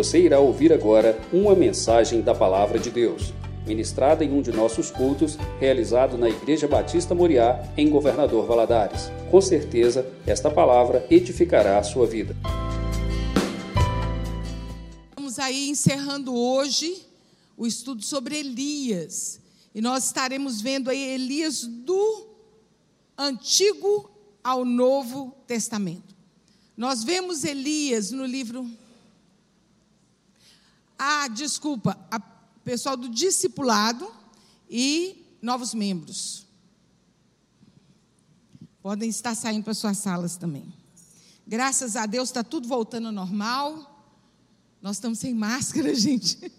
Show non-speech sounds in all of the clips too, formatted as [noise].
Você irá ouvir agora uma mensagem da Palavra de Deus, ministrada em um de nossos cultos, realizado na Igreja Batista Moriá, em Governador Valadares. Com certeza, esta palavra edificará a sua vida. Estamos aí encerrando hoje o estudo sobre Elias. E nós estaremos vendo aí Elias do Antigo ao Novo Testamento. Nós vemos Elias no livro. Ah, desculpa, a pessoal do discipulado e novos membros. Podem estar saindo para suas salas também. Graças a Deus está tudo voltando ao normal. Nós estamos sem máscara, [laughs] gente.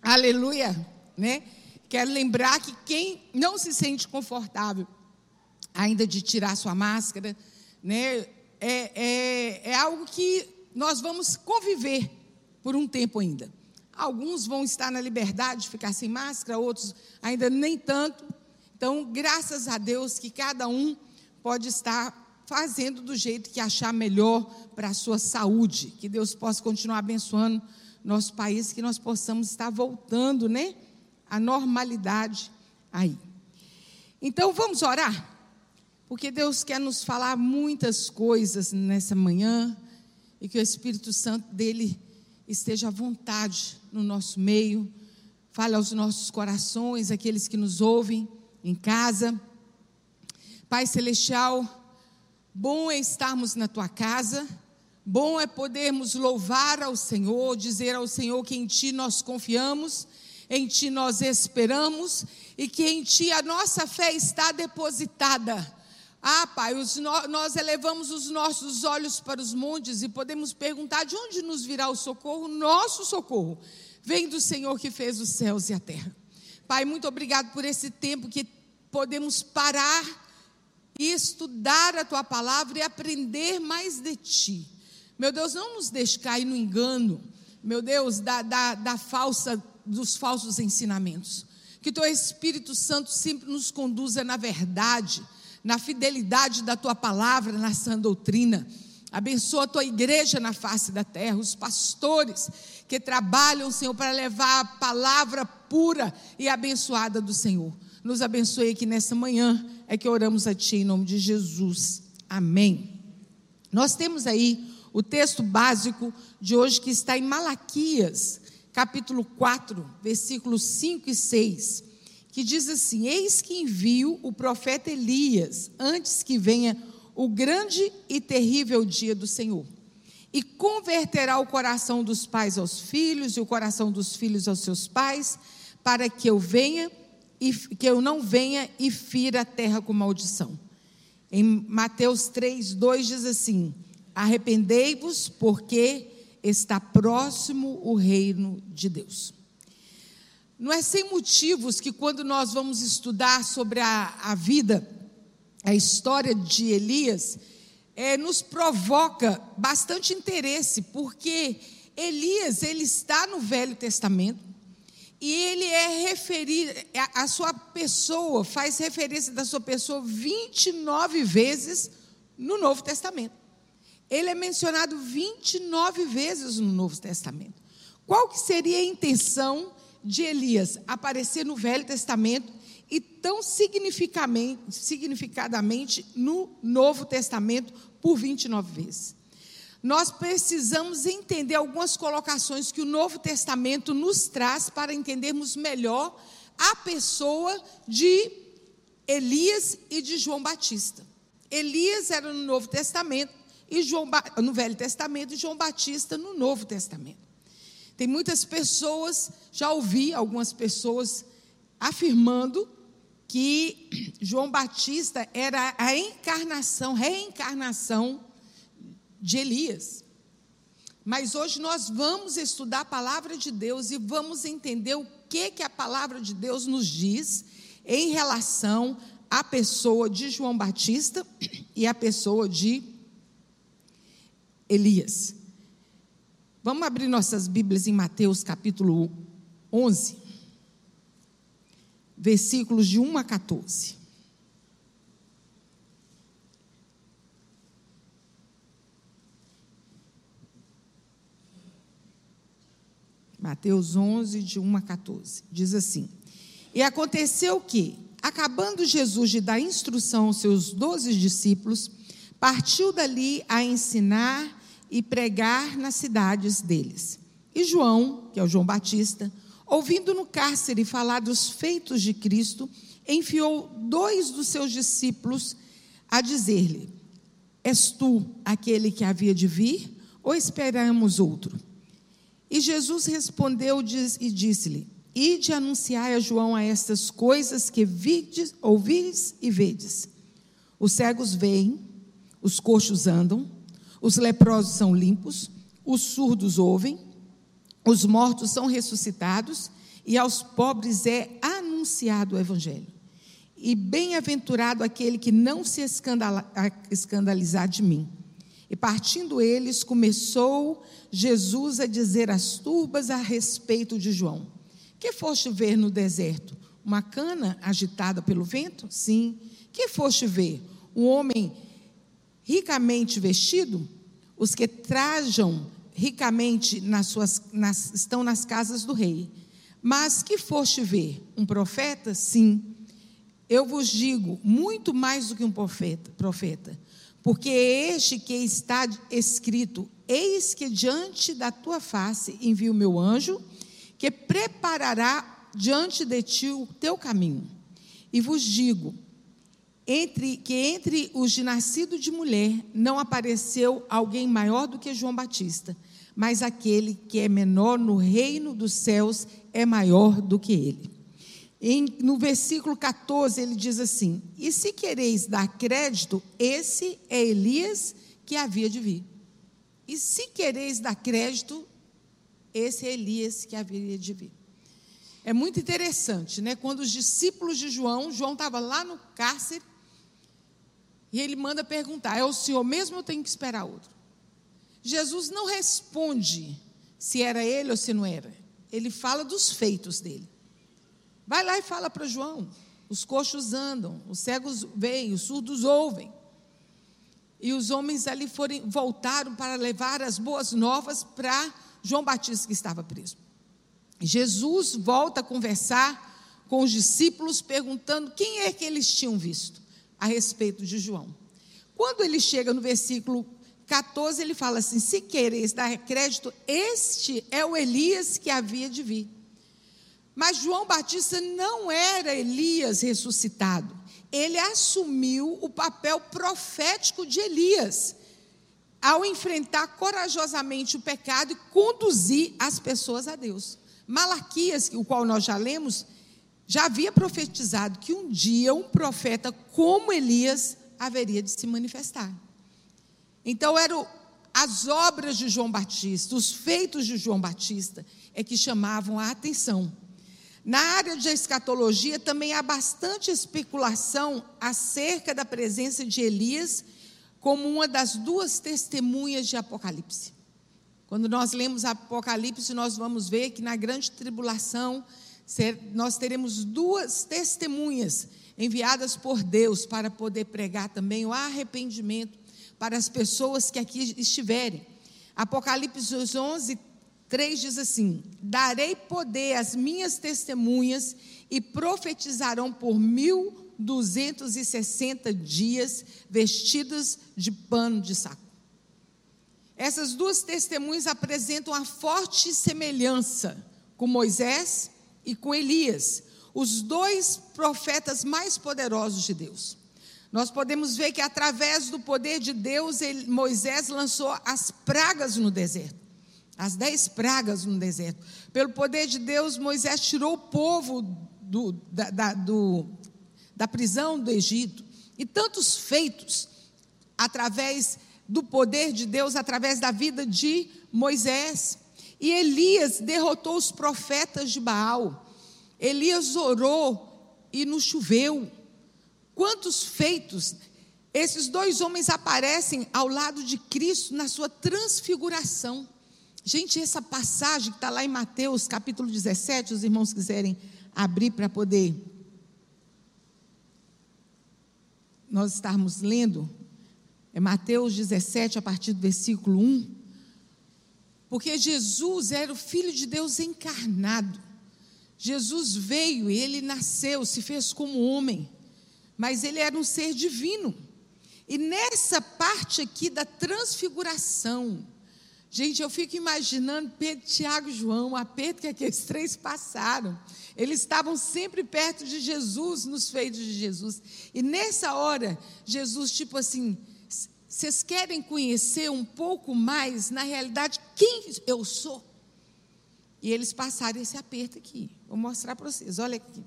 Aleluia, né? Quero lembrar que quem não se sente confortável ainda de tirar sua máscara, né? É, é, é algo que nós vamos conviver por um tempo ainda. Alguns vão estar na liberdade de ficar sem máscara, outros ainda nem tanto. Então, graças a Deus que cada um pode estar fazendo do jeito que achar melhor para a sua saúde. Que Deus possa continuar abençoando nosso país, que nós possamos estar voltando, né? A normalidade aí. Então, vamos orar? porque Deus quer nos falar muitas coisas nessa manhã e que o Espírito Santo dele esteja à vontade no nosso meio, fale aos nossos corações, aqueles que nos ouvem em casa. Pai Celestial, bom é estarmos na tua casa, bom é podermos louvar ao Senhor, dizer ao Senhor que em Ti nós confiamos, em Ti nós esperamos e que em Ti a nossa fé está depositada ah, Pai, os, nós elevamos os nossos olhos para os montes e podemos perguntar de onde nos virá o socorro? Nosso socorro vem do Senhor que fez os céus e a terra. Pai, muito obrigado por esse tempo que podemos parar e estudar a tua palavra e aprender mais de ti. Meu Deus, não nos deixe cair no engano, meu Deus, da, da, da falsa, dos falsos ensinamentos. Que teu Espírito Santo sempre nos conduza na verdade na fidelidade da tua palavra, na sã doutrina. Abençoa a tua igreja na face da terra, os pastores que trabalham, Senhor, para levar a palavra pura e abençoada do Senhor. Nos abençoe aqui nessa manhã, é que oramos a Ti em nome de Jesus. Amém. Nós temos aí o texto básico de hoje que está em Malaquias, capítulo 4, versículos 5 e 6 que diz assim: Eis que envio o profeta Elias antes que venha o grande e terrível dia do Senhor. E converterá o coração dos pais aos filhos e o coração dos filhos aos seus pais, para que eu venha e que eu não venha e fira a terra com maldição. Em Mateus 3, 2 diz assim: Arrependei-vos, porque está próximo o reino de Deus. Não é sem motivos que, quando nós vamos estudar sobre a, a vida, a história de Elias, é, nos provoca bastante interesse, porque Elias ele está no Velho Testamento e ele é referido, a, a sua pessoa faz referência da sua pessoa 29 vezes no Novo Testamento. Ele é mencionado 29 vezes no Novo Testamento. Qual que seria a intenção de Elias aparecer no Velho Testamento e tão significadamente no Novo Testamento por 29 vezes. Nós precisamos entender algumas colocações que o Novo Testamento nos traz para entendermos melhor a pessoa de Elias e de João Batista. Elias era no Novo Testamento e João no Velho Testamento e João Batista no Novo Testamento. Tem muitas pessoas, já ouvi algumas pessoas afirmando que João Batista era a encarnação, reencarnação de Elias. Mas hoje nós vamos estudar a palavra de Deus e vamos entender o que que a palavra de Deus nos diz em relação à pessoa de João Batista e à pessoa de Elias. Vamos abrir nossas Bíblias em Mateus capítulo 11, versículos de 1 a 14. Mateus 11, de 1 a 14. Diz assim: E aconteceu que, acabando Jesus de dar instrução aos seus doze discípulos, partiu dali a ensinar e pregar nas cidades deles. E João, que é o João Batista, ouvindo no cárcere falar dos feitos de Cristo, enfiou dois dos seus discípulos a dizer-lhe: És tu aquele que havia de vir, ou esperamos outro? E Jesus respondeu e disse-lhe: Ide anunciai a João a estas coisas que vides, ouvis e vedes. Os cegos veem, os coxos andam, os leprosos são limpos, os surdos ouvem, os mortos são ressuscitados e aos pobres é anunciado o evangelho. E bem-aventurado aquele que não se escandalizar de mim. E partindo eles, começou Jesus a dizer às turbas a respeito de João: Que foste ver no deserto? Uma cana agitada pelo vento? Sim. Que foste ver? Um homem ricamente vestido? Os que trajam ricamente nas suas, nas, estão nas casas do rei. Mas que foste ver? Um profeta? Sim. Eu vos digo, muito mais do que um profeta, profeta. Porque este que está escrito, eis que diante da tua face envio o meu anjo, que preparará diante de ti o teu caminho. E vos digo, entre, que entre os de nascido de mulher não apareceu alguém maior do que João Batista, mas aquele que é menor no reino dos céus é maior do que ele. Em, no versículo 14, ele diz assim: E se quereis dar crédito, esse é Elias que havia de vir. E se quereis dar crédito, esse é Elias que havia de vir. É muito interessante, né? Quando os discípulos de João, João estava lá no cárcere, e ele manda perguntar: é o senhor mesmo ou tem que esperar outro? Jesus não responde se era ele ou se não era. Ele fala dos feitos dele. Vai lá e fala para João: os coxos andam, os cegos veem, os surdos ouvem. E os homens ali foram, voltaram para levar as boas novas para João Batista que estava preso. Jesus volta a conversar com os discípulos, perguntando quem é que eles tinham visto a respeito de João. Quando ele chega no versículo 14, ele fala assim: Se quereis dar crédito, este é o Elias que havia de vir. Mas João Batista não era Elias ressuscitado. Ele assumiu o papel profético de Elias, ao enfrentar corajosamente o pecado e conduzir as pessoas a Deus. Malaquias, o qual nós já lemos, já havia profetizado que um dia um profeta como Elias haveria de se manifestar. Então eram as obras de João Batista, os feitos de João Batista é que chamavam a atenção. Na área de escatologia também há bastante especulação acerca da presença de Elias como uma das duas testemunhas de Apocalipse. Quando nós lemos Apocalipse, nós vamos ver que na grande tribulação nós teremos duas testemunhas enviadas por Deus para poder pregar também o arrependimento para as pessoas que aqui estiverem. Apocalipse 11, 3 diz assim: Darei poder às minhas testemunhas e profetizarão por mil duzentos e sessenta dias vestidas de pano de saco. Essas duas testemunhas apresentam a forte semelhança com Moisés e com Elias, os dois profetas mais poderosos de Deus. Nós podemos ver que através do poder de Deus, ele, Moisés lançou as pragas no deserto. As dez pragas no deserto. Pelo poder de Deus, Moisés tirou o povo do, da, da, do, da prisão do Egito. E tantos feitos através do poder de Deus, através da vida de Moisés. E Elias derrotou os profetas de Baal. Elias orou e não choveu. Quantos feitos esses dois homens aparecem ao lado de Cristo na sua transfiguração. Gente, essa passagem que está lá em Mateus capítulo 17, os irmãos quiserem abrir para poder nós estarmos lendo, é Mateus 17, a partir do versículo 1. Porque Jesus era o Filho de Deus encarnado. Jesus veio, ele nasceu, se fez como homem, mas ele era um ser divino. E nessa parte aqui da transfiguração, gente, eu fico imaginando Pedro, Tiago e João, o aperto que aqueles três passaram. Eles estavam sempre perto de Jesus, nos feitos de Jesus. E nessa hora, Jesus, tipo assim, vocês querem conhecer um pouco mais, na realidade, quem eu sou? E eles passaram esse aperto aqui. Vou mostrar para vocês, olha aqui.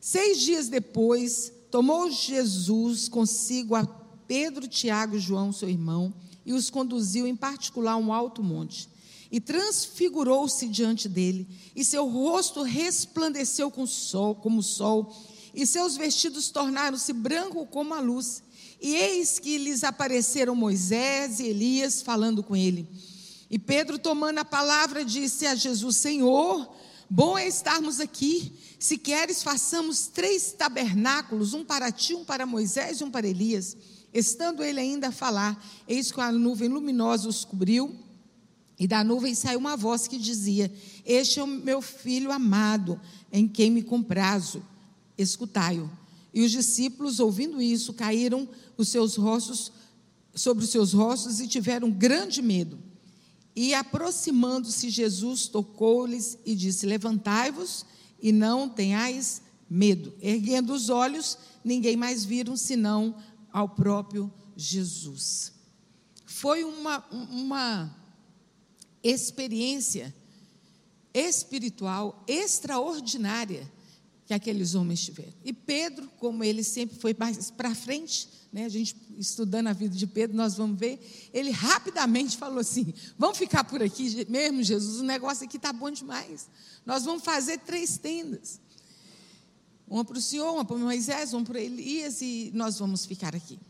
Seis dias depois, tomou Jesus consigo a Pedro, Tiago e João, seu irmão, e os conduziu em particular a um alto monte. E transfigurou-se diante dele, e seu rosto resplandeceu com sol, como o sol, e seus vestidos tornaram-se brancos como a luz. E eis que lhes apareceram Moisés e Elias falando com ele. E Pedro, tomando a palavra, disse a Jesus: Senhor, bom é estarmos aqui. Se queres, façamos três tabernáculos: um para ti, um para Moisés e um para Elias. Estando ele ainda a falar, eis que a nuvem luminosa os cobriu, e da nuvem saiu uma voz que dizia: Este é o meu filho amado, em quem me comprazo. Escutai-o. E os discípulos, ouvindo isso, caíram os seus rostos sobre os seus rostos e tiveram grande medo. E aproximando-se, Jesus tocou-lhes e disse: Levantai-vos e não tenhais medo. Erguendo os olhos, ninguém mais viram senão ao próprio Jesus. Foi uma, uma experiência espiritual extraordinária que aqueles homens tiveram. E Pedro, como ele sempre foi mais para frente, né, a gente estudando a vida de Pedro, nós vamos ver, ele rapidamente falou assim: vamos ficar por aqui mesmo, Jesus, o negócio aqui está bom demais. Nós vamos fazer três tendas. Uma para o Senhor, uma para Moisés, uma para Elias, e nós vamos ficar aqui.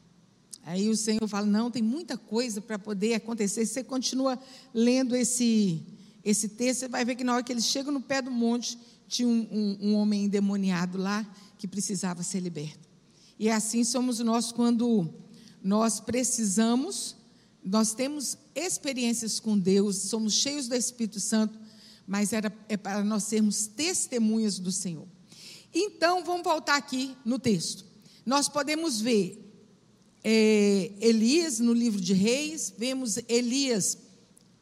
Aí o Senhor fala: não, tem muita coisa para poder acontecer. Você continua lendo esse, esse texto, você vai ver que na hora que eles chegam no pé do monte, tinha um, um, um homem endemoniado lá que precisava ser liberto. E assim somos nós quando nós precisamos, nós temos experiências com Deus, somos cheios do Espírito Santo, mas era, é para nós sermos testemunhas do Senhor. Então, vamos voltar aqui no texto. Nós podemos ver é, Elias no livro de Reis, vemos Elias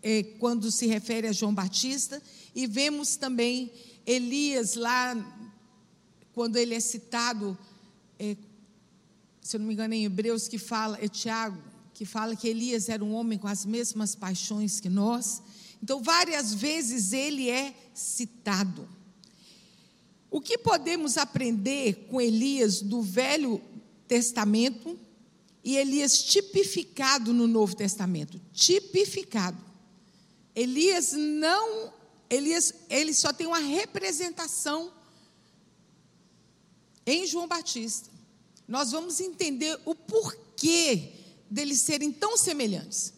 é, quando se refere a João Batista, e vemos também Elias, lá, quando ele é citado, é, se eu não me engano, em Hebreus, que fala, é Tiago, que fala que Elias era um homem com as mesmas paixões que nós. Então, várias vezes ele é citado. O que podemos aprender com Elias do Velho Testamento e Elias tipificado no Novo Testamento? Tipificado. Elias não Elias, ele só tem uma representação em João Batista. Nós vamos entender o porquê deles serem tão semelhantes.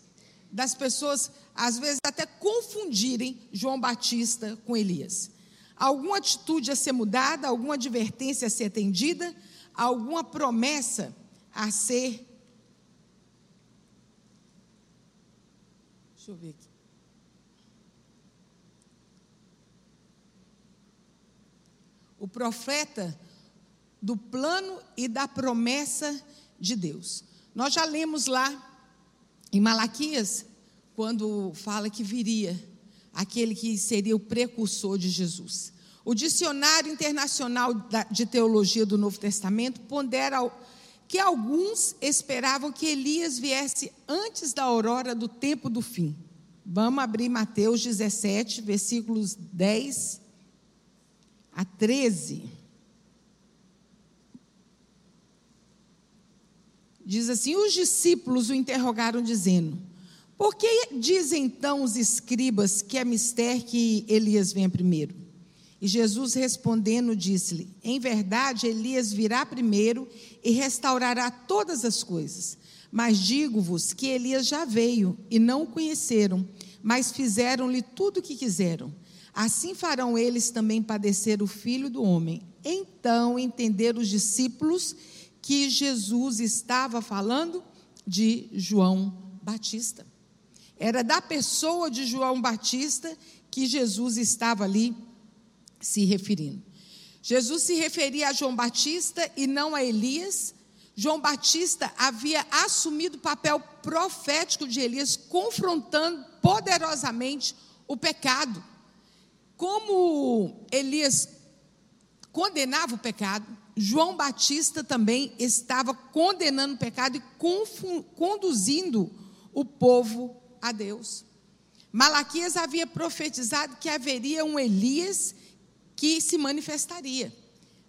Das pessoas, às vezes, até confundirem João Batista com Elias. Alguma atitude a ser mudada, alguma advertência a ser atendida, alguma promessa a ser. Deixa eu ver aqui. O profeta do plano e da promessa de Deus. Nós já lemos lá em Malaquias, quando fala que viria aquele que seria o precursor de Jesus. O Dicionário Internacional de Teologia do Novo Testamento pondera que alguns esperavam que Elias viesse antes da aurora do tempo do fim. Vamos abrir Mateus 17, versículos 10 a 13. Diz assim: Os discípulos o interrogaram, dizendo: Por que dizem então os escribas que é mistério que Elias venha primeiro? E Jesus respondendo, disse-lhe: Em verdade, Elias virá primeiro e restaurará todas as coisas. Mas digo-vos que Elias já veio e não o conheceram, mas fizeram-lhe tudo o que quiseram. Assim farão eles também padecer o filho do homem. Então entenderam os discípulos que Jesus estava falando de João Batista. Era da pessoa de João Batista que Jesus estava ali se referindo. Jesus se referia a João Batista e não a Elias. João Batista havia assumido o papel profético de Elias, confrontando poderosamente o pecado. Como Elias condenava o pecado, João Batista também estava condenando o pecado e conduzindo o povo a Deus. Malaquias havia profetizado que haveria um Elias que se manifestaria.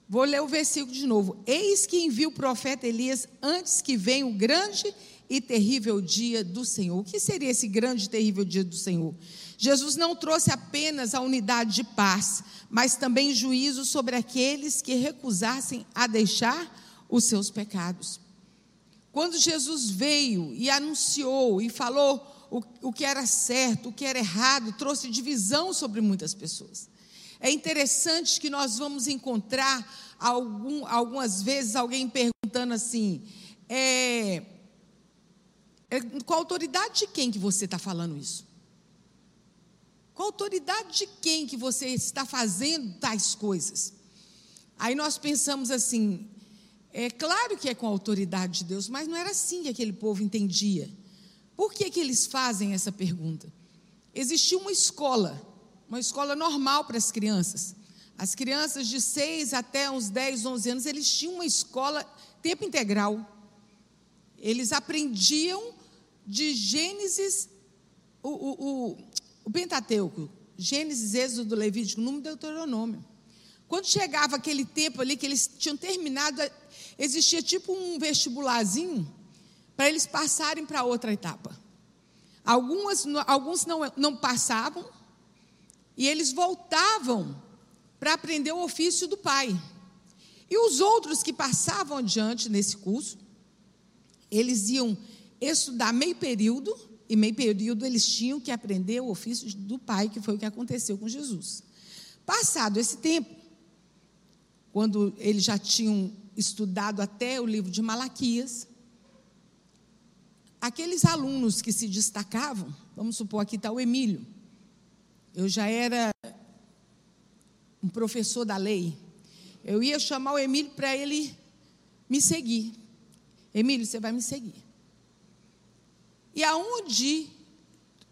Vou ler o versículo de novo. Eis que envia o profeta Elias antes que venha o grande e terrível dia do Senhor. O que seria esse grande e terrível dia do Senhor? Jesus não trouxe apenas a unidade de paz, mas também juízo sobre aqueles que recusassem a deixar os seus pecados. Quando Jesus veio e anunciou e falou o, o que era certo, o que era errado, trouxe divisão sobre muitas pessoas. É interessante que nós vamos encontrar algum, algumas vezes alguém perguntando assim: é, é, com a autoridade de quem que você está falando isso? Com a autoridade de quem que você está fazendo tais coisas? Aí nós pensamos assim, é claro que é com a autoridade de Deus, mas não era assim que aquele povo entendia. Por que, que eles fazem essa pergunta? Existia uma escola, uma escola normal para as crianças. As crianças de 6 até uns 10, 11 anos, eles tinham uma escola tempo integral. Eles aprendiam de Gênesis, o, o, o o Pentateuco, Gênesis, Êxodo, Levítico, Número Deuteronômio. Quando chegava aquele tempo ali que eles tinham terminado, existia tipo um vestibularzinho para eles passarem para outra etapa. Algumas, alguns não, não passavam e eles voltavam para aprender o ofício do pai. E os outros que passavam adiante nesse curso, eles iam estudar meio período e meio período eles tinham que aprender o ofício do pai, que foi o que aconteceu com Jesus. Passado esse tempo, quando eles já tinham estudado até o livro de Malaquias, aqueles alunos que se destacavam, vamos supor aqui está o Emílio, eu já era um professor da lei, eu ia chamar o Emílio para ele me seguir. Emílio, você vai me seguir. E aonde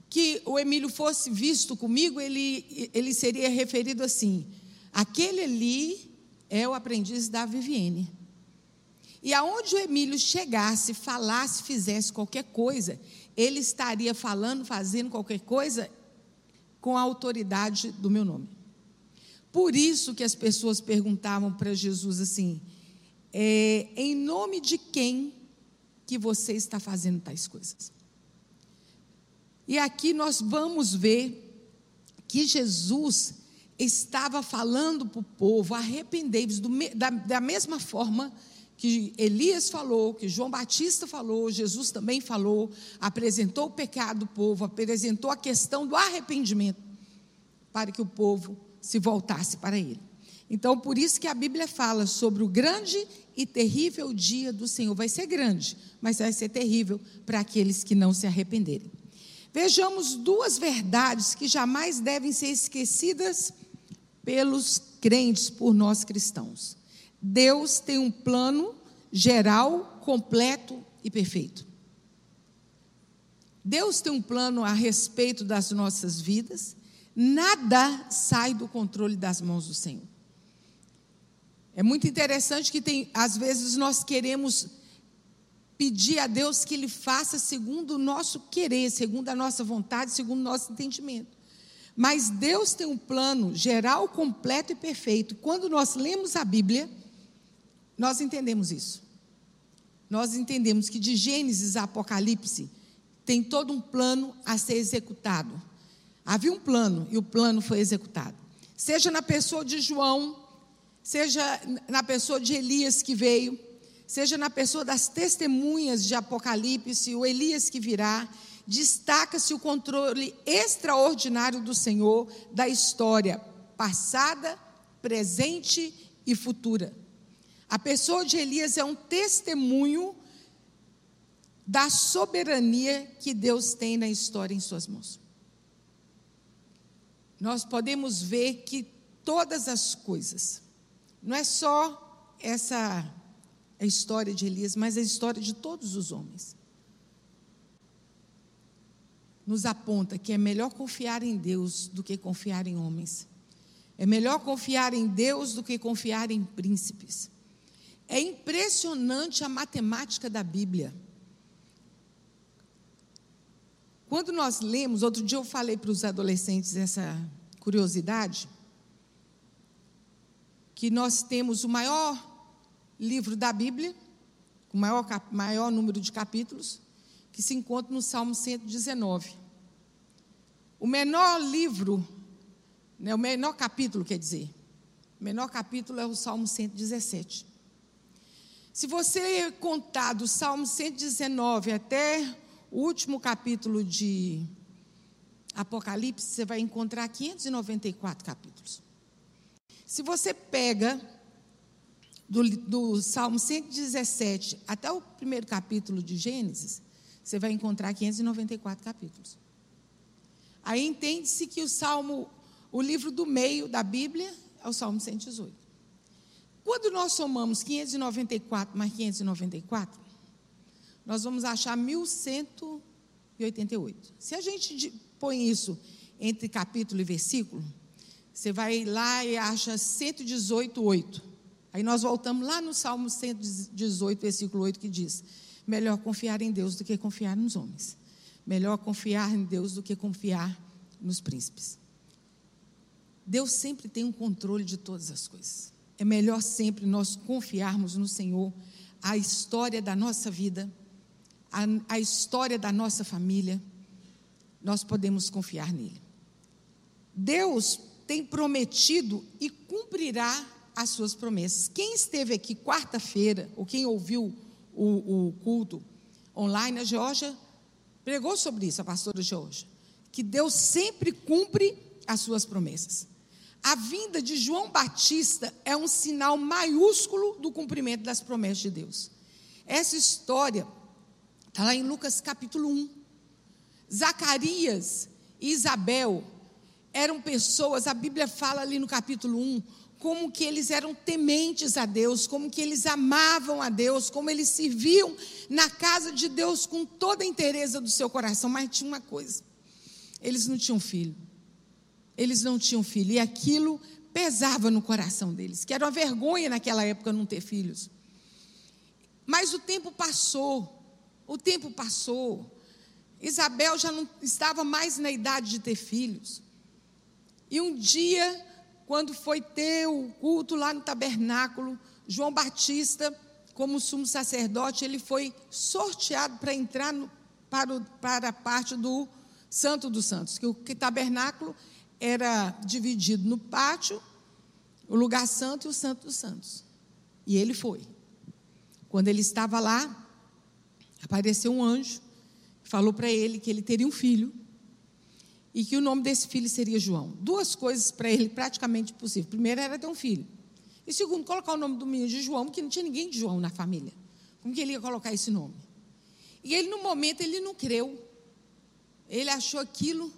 que o Emílio fosse visto comigo, ele, ele seria referido assim: aquele ali é o aprendiz da Viviane. E aonde o Emílio chegasse, falasse, fizesse qualquer coisa, ele estaria falando, fazendo qualquer coisa com a autoridade do meu nome. Por isso que as pessoas perguntavam para Jesus assim: é, em nome de quem que você está fazendo tais coisas? E aqui nós vamos ver que Jesus estava falando para o povo: arrependei-vos, da, da mesma forma que Elias falou, que João Batista falou, Jesus também falou, apresentou o pecado do povo, apresentou a questão do arrependimento, para que o povo se voltasse para ele. Então, por isso que a Bíblia fala sobre o grande e terrível dia do Senhor. Vai ser grande, mas vai ser terrível para aqueles que não se arrependerem. Vejamos duas verdades que jamais devem ser esquecidas pelos crentes, por nós cristãos. Deus tem um plano geral, completo e perfeito. Deus tem um plano a respeito das nossas vidas, nada sai do controle das mãos do Senhor. É muito interessante que tem, às vezes nós queremos pedir a Deus que Ele faça segundo o nosso querer, segundo a nossa vontade, segundo o nosso entendimento. Mas Deus tem um plano geral, completo e perfeito. Quando nós lemos a Bíblia, nós entendemos isso. Nós entendemos que de Gênesis a Apocalipse tem todo um plano a ser executado. Havia um plano e o plano foi executado. Seja na pessoa de João, seja na pessoa de Elias que veio, seja na pessoa das testemunhas de Apocalipse, o Elias que virá, destaca-se o controle extraordinário do Senhor da história passada, presente e futura. A pessoa de Elias é um testemunho da soberania que Deus tem na história em Suas mãos. Nós podemos ver que todas as coisas, não é só essa a história de Elias, mas a história de todos os homens, nos aponta que é melhor confiar em Deus do que confiar em homens. É melhor confiar em Deus do que confiar em príncipes. É impressionante a matemática da Bíblia. Quando nós lemos, outro dia eu falei para os adolescentes essa curiosidade, que nós temos o maior livro da Bíblia, com maior, maior número de capítulos, que se encontra no Salmo 119. O menor livro, né, o menor capítulo, quer dizer, o menor capítulo é o Salmo 117. Se você contar do Salmo 119 até o último capítulo de Apocalipse, você vai encontrar 594 capítulos. Se você pega do, do Salmo 117 até o primeiro capítulo de Gênesis, você vai encontrar 594 capítulos. Aí entende-se que o Salmo, o livro do meio da Bíblia, é o Salmo 118. Quando nós somamos 594 mais 594, nós vamos achar 1188. Se a gente põe isso entre capítulo e versículo, você vai lá e acha 118, 8. Aí nós voltamos lá no Salmo 118, versículo 8, que diz: Melhor confiar em Deus do que confiar nos homens. Melhor confiar em Deus do que confiar nos príncipes. Deus sempre tem um controle de todas as coisas. É melhor sempre nós confiarmos no Senhor. A história da nossa vida, a, a história da nossa família, nós podemos confiar nele. Deus tem prometido e cumprirá as suas promessas. Quem esteve aqui quarta-feira, ou quem ouviu o, o, culto online, a Georgia pregou sobre isso, a pastora Georgia, que Deus sempre cumpre as suas promessas. A vinda de João Batista é um sinal maiúsculo do cumprimento das promessas de Deus. Essa história está lá em Lucas capítulo 1. Zacarias e Isabel eram pessoas, a Bíblia fala ali no capítulo 1, como que eles eram tementes a Deus, como que eles amavam a Deus, como eles serviam na casa de Deus com toda a inteireza do seu coração. Mas tinha uma coisa: eles não tinham filho. Eles não tinham filho. E aquilo pesava no coração deles, que era uma vergonha naquela época não ter filhos. Mas o tempo passou, o tempo passou. Isabel já não estava mais na idade de ter filhos. E um dia quando foi ter o culto lá no tabernáculo, João Batista, como sumo sacerdote, ele foi sorteado para entrar no, para, o, para a parte do Santo dos Santos, que o que tabernáculo era dividido no pátio, o lugar santo e o Santo dos Santos. E ele foi. Quando ele estava lá, apareceu um anjo, falou para ele que ele teria um filho e que o nome desse filho seria João. Duas coisas para ele praticamente possíveis. Primeiro era ter um filho. E segundo, colocar o nome do menino de João, porque não tinha ninguém de João na família. Como que ele ia colocar esse nome? E ele, no momento, ele não creu. Ele achou aquilo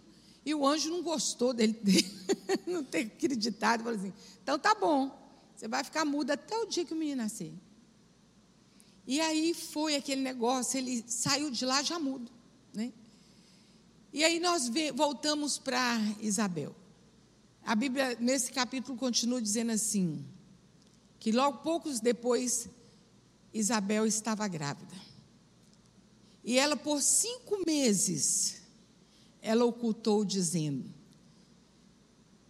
e o anjo não gostou dele [laughs] não ter acreditado. Falou assim: então tá bom, você vai ficar muda até o dia que o menino nascer. E aí foi aquele negócio, ele saiu de lá já mudo. E aí nós voltamos para Isabel. A Bíblia, nesse capítulo, continua dizendo assim: que logo poucos depois, Isabel estava grávida. E ela, por cinco meses, ela ocultou, dizendo: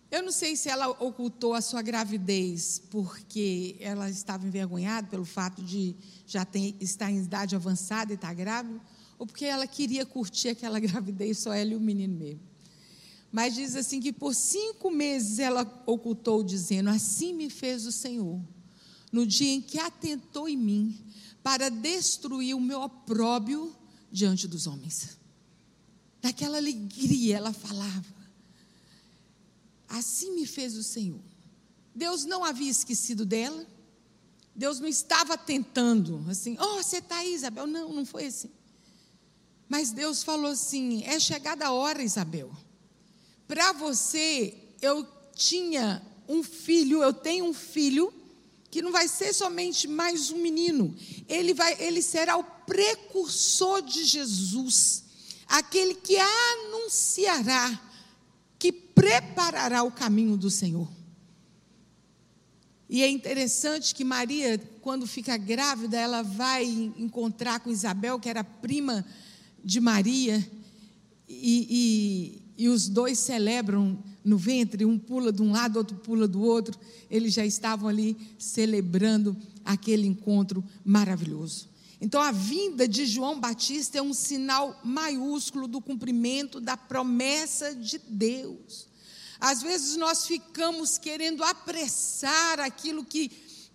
Eu não sei se ela ocultou a sua gravidez porque ela estava envergonhada pelo fato de já ter, estar em idade avançada e estar grávida ou porque ela queria curtir aquela [laughs] gravidez, só ela e o menino mesmo. Mas diz assim que por cinco meses ela ocultou, dizendo: Assim me fez o Senhor, no dia em que atentou em mim, para destruir o meu opróbio diante dos homens. Daquela alegria ela falava: Assim me fez o Senhor. Deus não havia esquecido dela. Deus não estava tentando assim, oh, você está aí, Isabel. Não, não foi assim. Mas Deus falou assim: é chegada a hora, Isabel. Para você, eu tinha um filho, eu tenho um filho que não vai ser somente mais um menino, ele vai, ele será o precursor de Jesus, aquele que anunciará, que preparará o caminho do Senhor. E é interessante que Maria, quando fica grávida, ela vai encontrar com Isabel, que era prima de Maria, e, e, e os dois celebram no ventre, um pula de um lado, outro pula do outro. Eles já estavam ali celebrando aquele encontro maravilhoso. Então, a vinda de João Batista é um sinal maiúsculo do cumprimento da promessa de Deus. Às vezes nós ficamos querendo apressar aquilo que,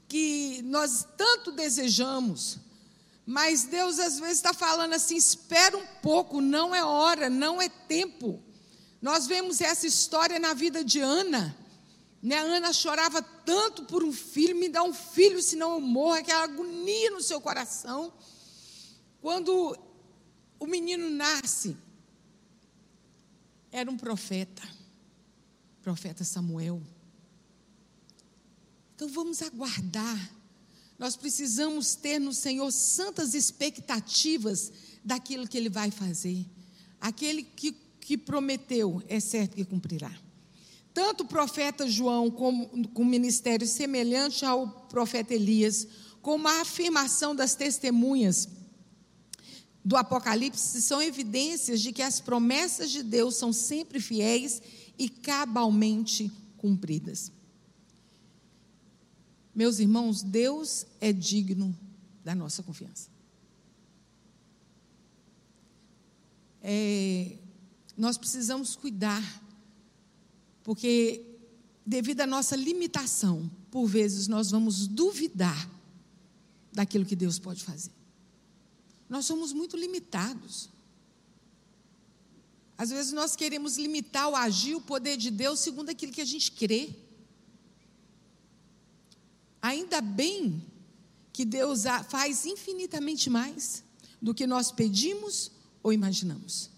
que nós tanto desejamos. Mas Deus às vezes está falando assim: espera um pouco, não é hora, não é tempo. Nós vemos essa história na vida de Ana. Né? A Ana chorava tanto por um filho, me dá um filho, senão eu morro, aquela agonia no seu coração. Quando o menino nasce, era um profeta profeta Samuel. Então vamos aguardar. Nós precisamos ter no Senhor santas expectativas daquilo que Ele vai fazer. Aquele que, que prometeu, é certo que cumprirá. Tanto o profeta João, como, com ministério semelhante ao profeta Elias, como a afirmação das testemunhas do Apocalipse, são evidências de que as promessas de Deus são sempre fiéis e cabalmente cumpridas. Meus irmãos, Deus é digno da nossa confiança. É, nós precisamos cuidar, porque devido à nossa limitação, por vezes nós vamos duvidar daquilo que Deus pode fazer. Nós somos muito limitados. Às vezes nós queremos limitar o agir, o poder de Deus, segundo aquilo que a gente crê. Ainda bem que Deus faz infinitamente mais do que nós pedimos ou imaginamos.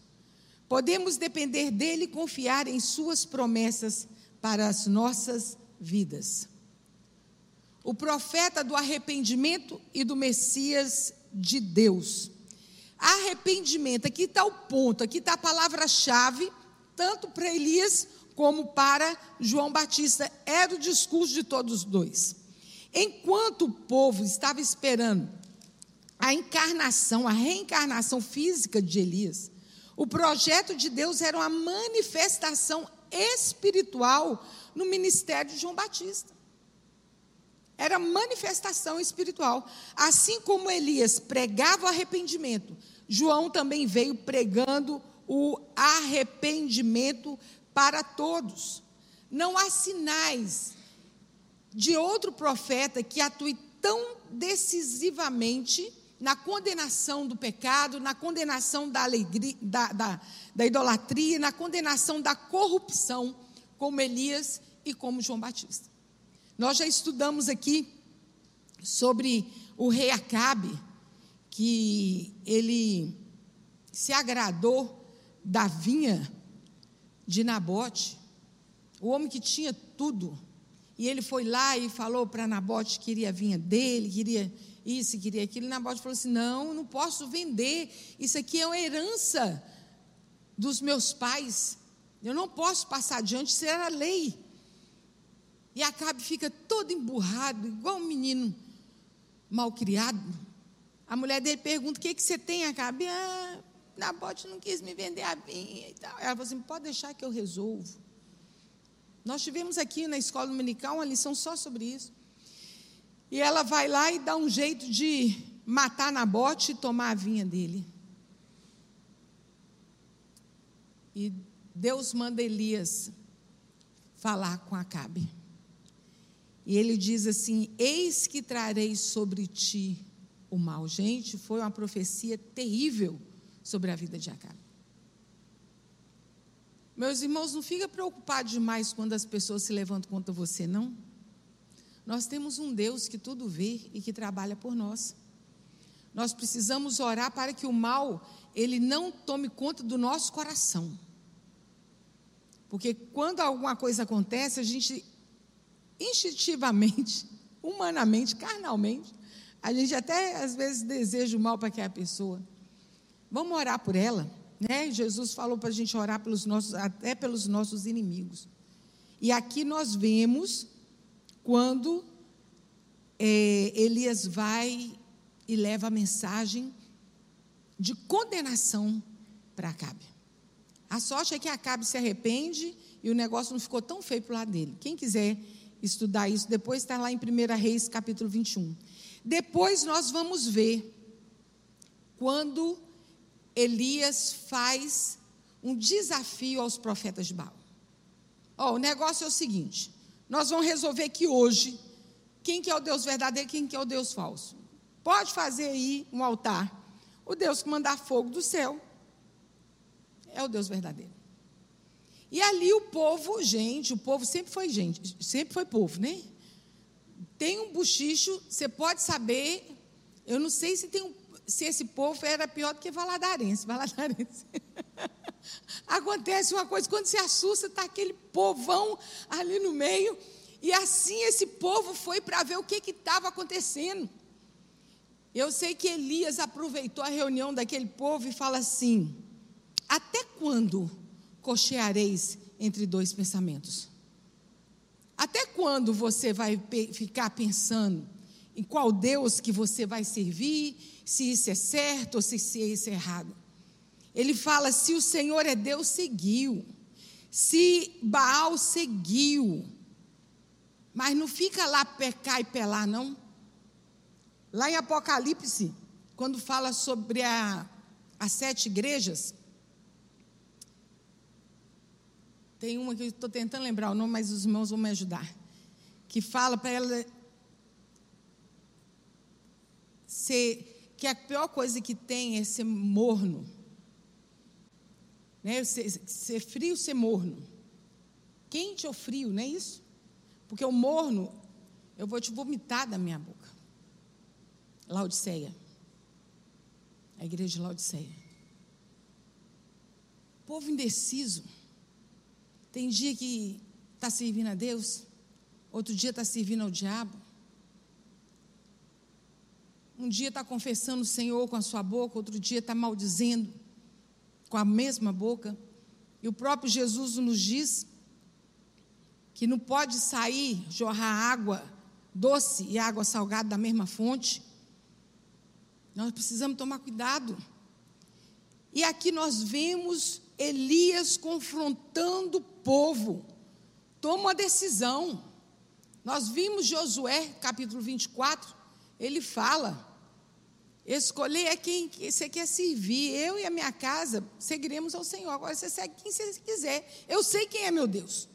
Podemos depender dele e confiar em suas promessas para as nossas vidas. O profeta do arrependimento e do Messias de Deus Arrependimento, aqui está o ponto, aqui está a palavra-chave, tanto para Elias como para João Batista. Era o discurso de todos os dois. Enquanto o povo estava esperando a encarnação, a reencarnação física de Elias, o projeto de Deus era uma manifestação espiritual no ministério de João Batista. Era manifestação espiritual. Assim como Elias pregava o arrependimento, João também veio pregando o arrependimento para todos. Não há sinais de outro profeta que atue tão decisivamente na condenação do pecado, na condenação da, alegria, da, da, da idolatria, na condenação da corrupção, como Elias e como João Batista. Nós já estudamos aqui sobre o rei Acabe, que ele se agradou da vinha de Nabote, o homem que tinha tudo. E ele foi lá e falou para Nabote que queria a vinha dele, queria isso, queria aquilo. E Nabote falou assim: Não, não posso vender. Isso aqui é uma herança dos meus pais. Eu não posso passar adiante, isso era lei. E Acabe fica todo emburrado, igual um menino mal criado. A mulher dele pergunta: O que, que você tem, Acabe? Ah, Nabote não quis me vender a vinha e tal. Ela falou assim: Pode deixar que eu resolvo. Nós tivemos aqui na escola dominical uma lição só sobre isso. E ela vai lá e dá um jeito de matar Nabote e tomar a vinha dele. E Deus manda Elias falar com Acabe. E ele diz assim: Eis que trarei sobre ti o mal. Gente, foi uma profecia terrível sobre a vida de Acabe. Meus irmãos, não fica preocupado demais quando as pessoas se levantam contra você, não. Nós temos um Deus que tudo vê e que trabalha por nós. Nós precisamos orar para que o mal ele não tome conta do nosso coração. Porque quando alguma coisa acontece, a gente instintivamente, [laughs] humanamente, carnalmente, a gente até às vezes deseja o mal para aquela pessoa. Vamos orar por ela, né? Jesus falou para a gente orar pelos nossos, até pelos nossos inimigos. E aqui nós vemos quando é, Elias vai e leva a mensagem de condenação para Acabe. A sorte é que Acabe se arrepende e o negócio não ficou tão feio para lado dele. Quem quiser estudar isso, depois está lá em 1 Reis, capítulo 21. Depois nós vamos ver quando Elias faz um desafio aos profetas de Baal. Oh, o negócio é o seguinte: nós vamos resolver que hoje quem que é o Deus verdadeiro quem que é o Deus falso. Pode fazer aí um altar. O Deus que mandar fogo do céu é o Deus verdadeiro. E ali o povo, gente, o povo sempre foi gente, sempre foi povo, né? Tem um buchicho, você pode saber, eu não sei se tem um, se esse povo era pior do que Valadarense, Valadarense. [laughs] Acontece uma coisa, quando se assusta, está aquele povão ali no meio, e assim esse povo foi para ver o que estava acontecendo. Eu sei que Elias aproveitou a reunião daquele povo e fala assim: Até quando cocheareis entre dois pensamentos? Até quando você vai ficar pensando em qual Deus que você vai servir, se isso é certo ou se isso é errado? Ele fala: se o Senhor é Deus, seguiu. Se Baal seguiu. Mas não fica lá pecar e pelar, não. Lá em Apocalipse, quando fala sobre a, as sete igrejas, tem uma que eu estou tentando lembrar o nome, mas os irmãos vão me ajudar. Que fala para ela ser, que a pior coisa que tem é ser morno. Né? Ser, ser frio, ser morno. Quente ou frio, não é isso? Porque o morno, eu vou te vomitar da minha boca. Laodiceia. A igreja de Laodiceia. Povo indeciso. Tem dia que está servindo a Deus, outro dia está servindo ao diabo. Um dia está confessando o Senhor com a sua boca, outro dia está maldizendo com a mesma boca. E o próprio Jesus nos diz que não pode sair, jorrar água doce e água salgada da mesma fonte. Nós precisamos tomar cuidado. E aqui nós vemos Elias confrontando o povo. Toma uma decisão. Nós vimos Josué, capítulo 24, ele fala: Escolher é quem você quer servir. Eu e a minha casa seguiremos ao Senhor. Agora você segue quem você quiser. Eu sei quem é meu Deus.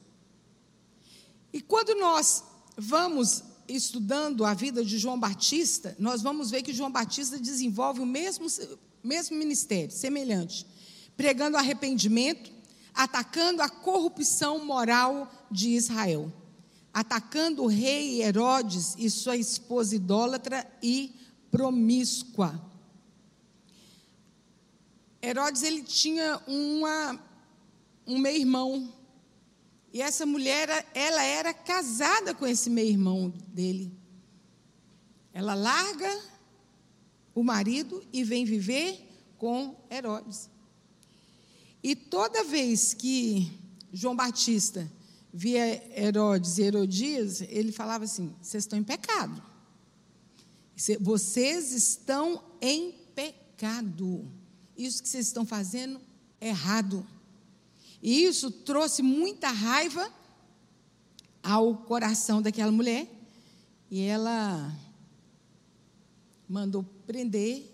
E quando nós vamos estudando a vida de João Batista, nós vamos ver que João Batista desenvolve o mesmo, mesmo ministério, semelhante, pregando arrependimento, atacando a corrupção moral de Israel, atacando o rei Herodes e sua esposa idólatra e promíscua. Herodes ele tinha uma, um meio-irmão e essa mulher, ela era casada com esse meio-irmão dele. Ela larga o marido e vem viver com Herodes. E toda vez que João Batista via Herodes e Herodias, ele falava assim: vocês estão em pecado. Vocês estão em pecado. Isso que vocês estão fazendo é errado. E isso trouxe muita raiva ao coração daquela mulher. E ela mandou prender,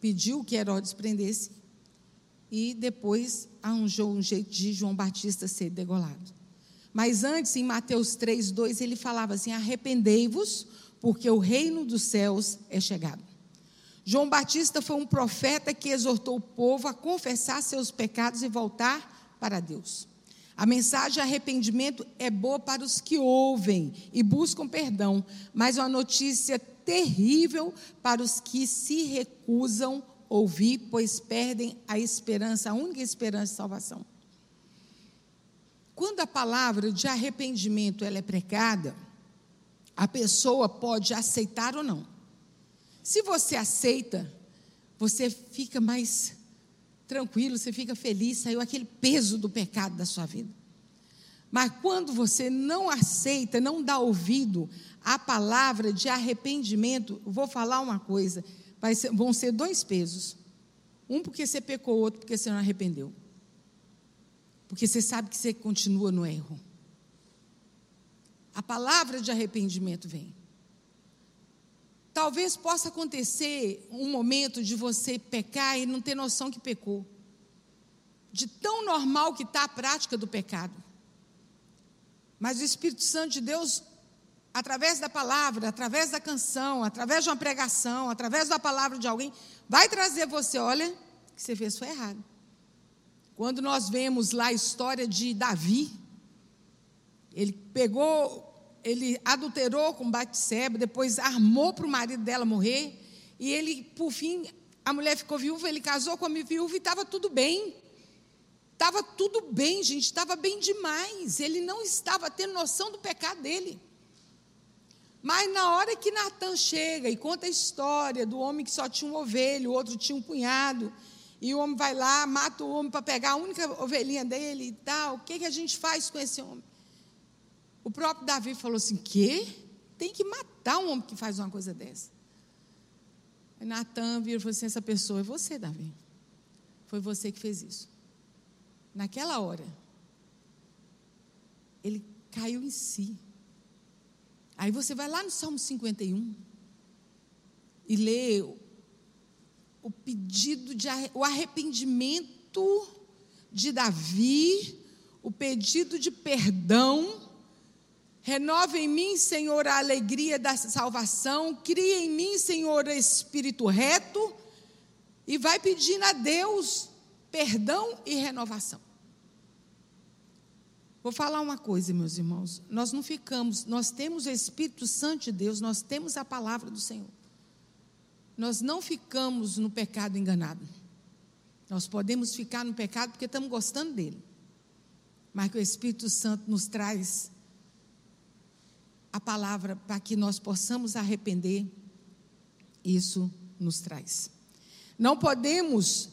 pediu que Herodes prendesse, e depois arranjou um jeito de João Batista ser degolado. Mas antes, em Mateus 3, 2, ele falava assim: arrependei-vos, porque o reino dos céus é chegado. João Batista foi um profeta que exortou o povo a confessar seus pecados e voltar para Deus. A mensagem de arrependimento é boa para os que ouvem e buscam perdão, mas é uma notícia terrível para os que se recusam ouvir, pois perdem a esperança, a única esperança de salvação. Quando a palavra de arrependimento ela é pregada, a pessoa pode aceitar ou não. Se você aceita, você fica mais tranquilo, você fica feliz, saiu aquele peso do pecado da sua vida. Mas quando você não aceita, não dá ouvido à palavra de arrependimento, vou falar uma coisa: ser, vão ser dois pesos. Um porque você pecou, outro porque você não arrependeu. Porque você sabe que você continua no erro. A palavra de arrependimento vem. Talvez possa acontecer um momento de você pecar e não ter noção que pecou. De tão normal que está a prática do pecado. Mas o Espírito Santo de Deus, através da palavra, através da canção, através de uma pregação, através da palavra de alguém, vai trazer você, olha, que você fez foi errado. Quando nós vemos lá a história de Davi, ele pegou ele adulterou com Batseba, depois armou para o marido dela morrer, e ele, por fim, a mulher ficou viúva, ele casou com a viúva e estava tudo bem. Estava tudo bem, gente, estava bem demais. Ele não estava tendo noção do pecado dele. Mas na hora que Natan chega e conta a história do homem que só tinha um ovelho, o outro tinha um punhado, e o homem vai lá, mata o homem para pegar a única ovelhinha dele e tal, o que, que a gente faz com esse homem? O próprio Davi falou assim: que? Tem que matar um homem que faz uma coisa dessa. Aí Natan virou e falou assim: essa pessoa é você, Davi. Foi você que fez isso. Naquela hora, ele caiu em si. Aí você vai lá no Salmo 51 e lê o pedido de o arrependimento de Davi, o pedido de perdão Renova em mim, Senhor, a alegria da salvação. Cria em mim, Senhor, espírito reto. E vai pedindo a Deus perdão e renovação. Vou falar uma coisa, meus irmãos. Nós não ficamos, nós temos o Espírito Santo de Deus, nós temos a palavra do Senhor. Nós não ficamos no pecado enganado. Nós podemos ficar no pecado porque estamos gostando dele. Mas que o Espírito Santo nos traz a palavra para que nós possamos arrepender, isso nos traz. Não podemos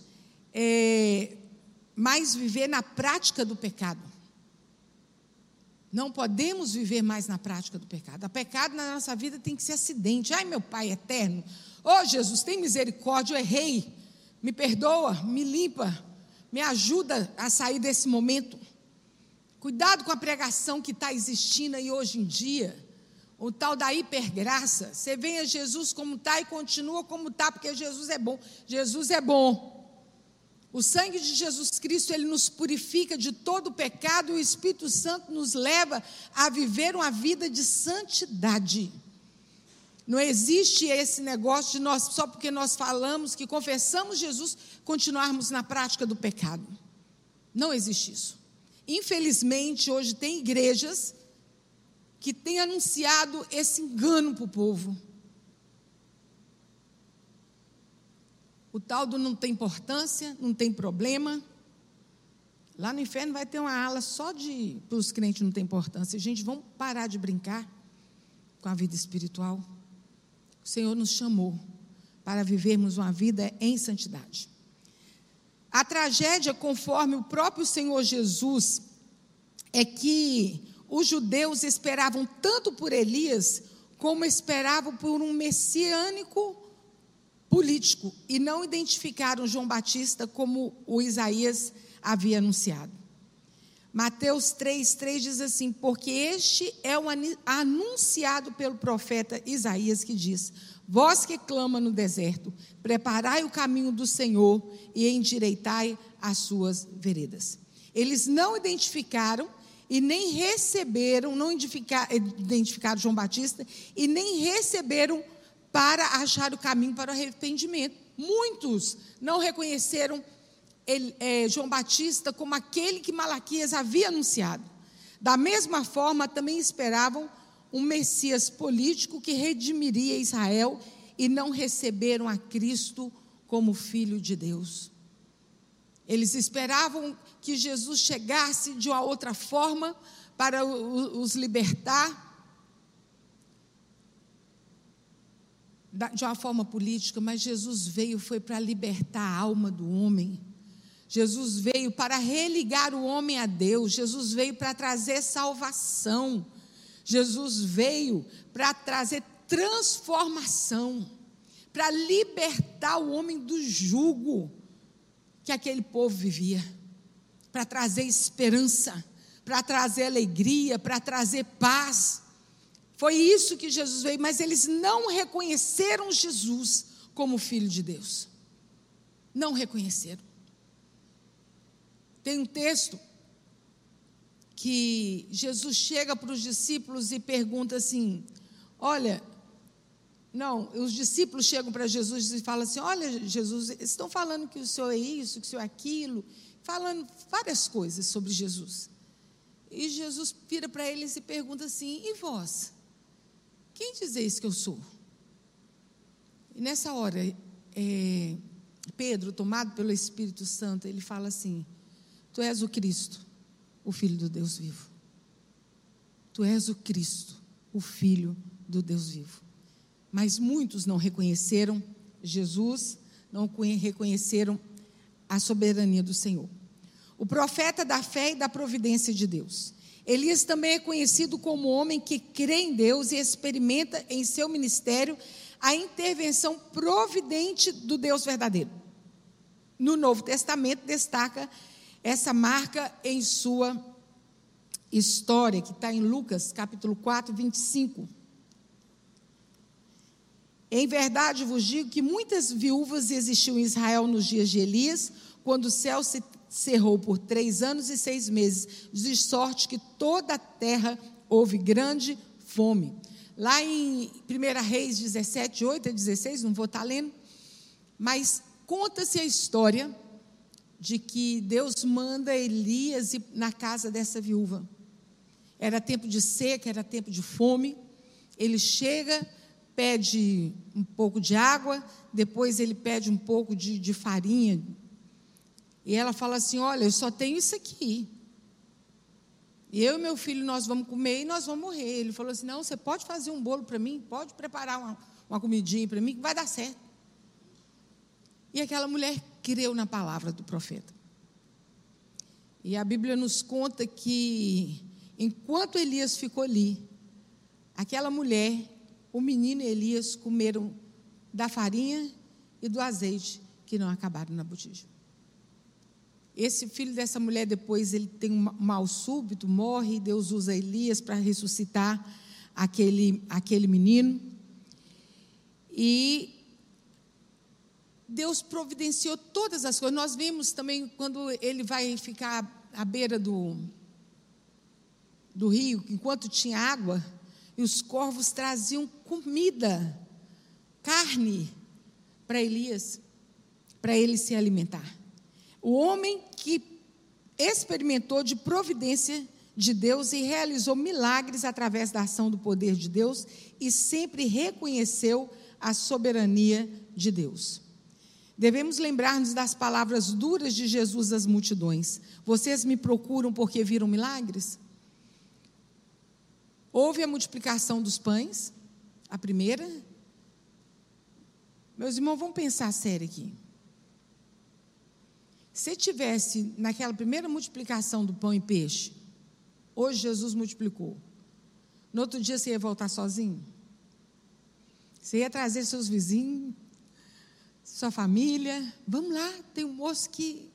é, mais viver na prática do pecado. Não podemos viver mais na prática do pecado. O pecado na nossa vida tem que ser acidente. Ai, meu Pai eterno. Oh, Jesus, tem misericórdia, eu errei. Me perdoa, me limpa, me ajuda a sair desse momento. Cuidado com a pregação que está existindo aí hoje em dia o tal da hipergraça. Você vem a Jesus como está e continua como está, porque Jesus é bom. Jesus é bom. O sangue de Jesus Cristo, ele nos purifica de todo o pecado e o Espírito Santo nos leva a viver uma vida de santidade. Não existe esse negócio de nós, só porque nós falamos que confessamos Jesus, continuarmos na prática do pecado. Não existe isso. Infelizmente, hoje tem igrejas que tem anunciado esse engano para o povo. O tal do não tem importância, não tem problema. Lá no inferno vai ter uma ala só de para os crentes não tem importância. Gente, vamos parar de brincar com a vida espiritual. O Senhor nos chamou para vivermos uma vida em santidade. A tragédia, conforme o próprio Senhor Jesus, é que os judeus esperavam tanto por Elias, como esperavam por um messiânico político, e não identificaram João Batista como o Isaías havia anunciado. Mateus 3,3 diz assim: Porque este é o anunciado pelo profeta Isaías que diz: Vós que clama no deserto, preparai o caminho do Senhor e endireitai as suas veredas. Eles não identificaram e nem receberam, não identificaram João Batista, e nem receberam para achar o caminho para o arrependimento. Muitos não reconheceram ele, é, João Batista como aquele que Malaquias havia anunciado. Da mesma forma, também esperavam um Messias político que redimiria Israel e não receberam a Cristo como filho de Deus. Eles esperavam que Jesus chegasse de uma outra forma para os libertar de uma forma política, mas Jesus veio foi para libertar a alma do homem. Jesus veio para religar o homem a Deus. Jesus veio para trazer salvação. Jesus veio para trazer transformação, para libertar o homem do jugo que aquele povo vivia, para trazer esperança, para trazer alegria, para trazer paz. Foi isso que Jesus veio, mas eles não reconheceram Jesus como filho de Deus. Não reconheceram. Tem um texto que Jesus chega para os discípulos e pergunta assim: Olha, não, os discípulos chegam para Jesus e falam assim: Olha, Jesus, estão falando que o senhor é isso, que o senhor é aquilo, falando várias coisas sobre Jesus. E Jesus vira para eles e pergunta assim: E vós? Quem dizeis que eu sou? E nessa hora, é, Pedro, tomado pelo Espírito Santo, ele fala assim: Tu és o Cristo, o Filho do Deus vivo. Tu és o Cristo, o Filho do Deus vivo. Mas muitos não reconheceram Jesus, não reconheceram a soberania do Senhor. O profeta da fé e da providência de Deus. Elias também é conhecido como homem que crê em Deus e experimenta em seu ministério a intervenção providente do Deus verdadeiro. No Novo Testamento destaca essa marca em sua história, que está em Lucas capítulo 4, 25. Em verdade vos digo que muitas viúvas existiam em Israel nos dias de Elias, quando o céu se cerrou por três anos e seis meses, de sorte que toda a terra houve grande fome. Lá em 1 Reis 17, 8 a 16, não vou estar lendo, mas conta-se a história de que Deus manda Elias na casa dessa viúva. Era tempo de seca, era tempo de fome. Ele chega, pede um pouco de água, depois ele pede um pouco de, de farinha, e ela fala assim: Olha, eu só tenho isso aqui. Eu e meu filho, nós vamos comer e nós vamos morrer. Ele falou assim: Não, você pode fazer um bolo para mim, pode preparar uma, uma comidinha para mim, que vai dar certo. E aquela mulher creu na palavra do profeta. E a Bíblia nos conta que, enquanto Elias ficou ali, aquela mulher, o menino e Elias comeram da farinha e do azeite que não acabaram na botija. Esse filho dessa mulher depois ele tem um mal súbito, morre, Deus usa Elias para ressuscitar aquele, aquele menino. E Deus providenciou todas as coisas. Nós vimos também quando ele vai ficar à beira do, do rio, enquanto tinha água, e os corvos traziam comida, carne para Elias, para ele se alimentar. O homem que experimentou de providência de Deus e realizou milagres através da ação do poder de Deus e sempre reconheceu a soberania de Deus. Devemos lembrar-nos das palavras duras de Jesus às multidões. Vocês me procuram porque viram milagres? Houve a multiplicação dos pães, a primeira. Meus irmãos, vamos pensar sério aqui. Se tivesse naquela primeira multiplicação do pão e peixe, hoje Jesus multiplicou. No outro dia você ia voltar sozinho? Você ia trazer seus vizinhos, sua família. Vamos lá, tem um moço que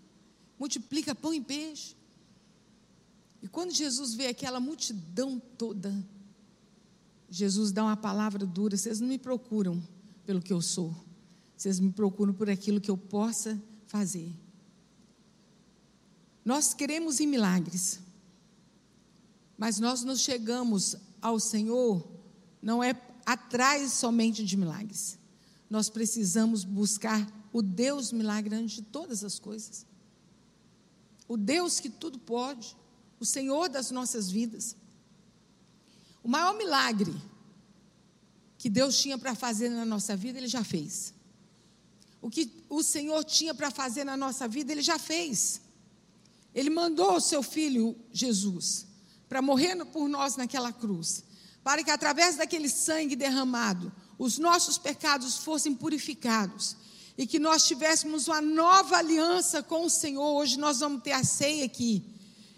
multiplica pão e peixe. E quando Jesus vê aquela multidão toda, Jesus dá uma palavra dura: vocês não me procuram pelo que eu sou, vocês me procuram por aquilo que eu possa fazer. Nós queremos em milagres, mas nós nos chegamos ao Senhor não é atrás somente de milagres. Nós precisamos buscar o Deus milagre antes de todas as coisas. O Deus que tudo pode, o Senhor das nossas vidas. O maior milagre que Deus tinha para fazer na nossa vida, Ele já fez. o que o Senhor tinha para fazer na nossa vida, Ele já fez. Ele mandou o seu filho Jesus para morrer por nós naquela cruz, para que através daquele sangue derramado, os nossos pecados fossem purificados e que nós tivéssemos uma nova aliança com o Senhor. Hoje nós vamos ter a ceia aqui.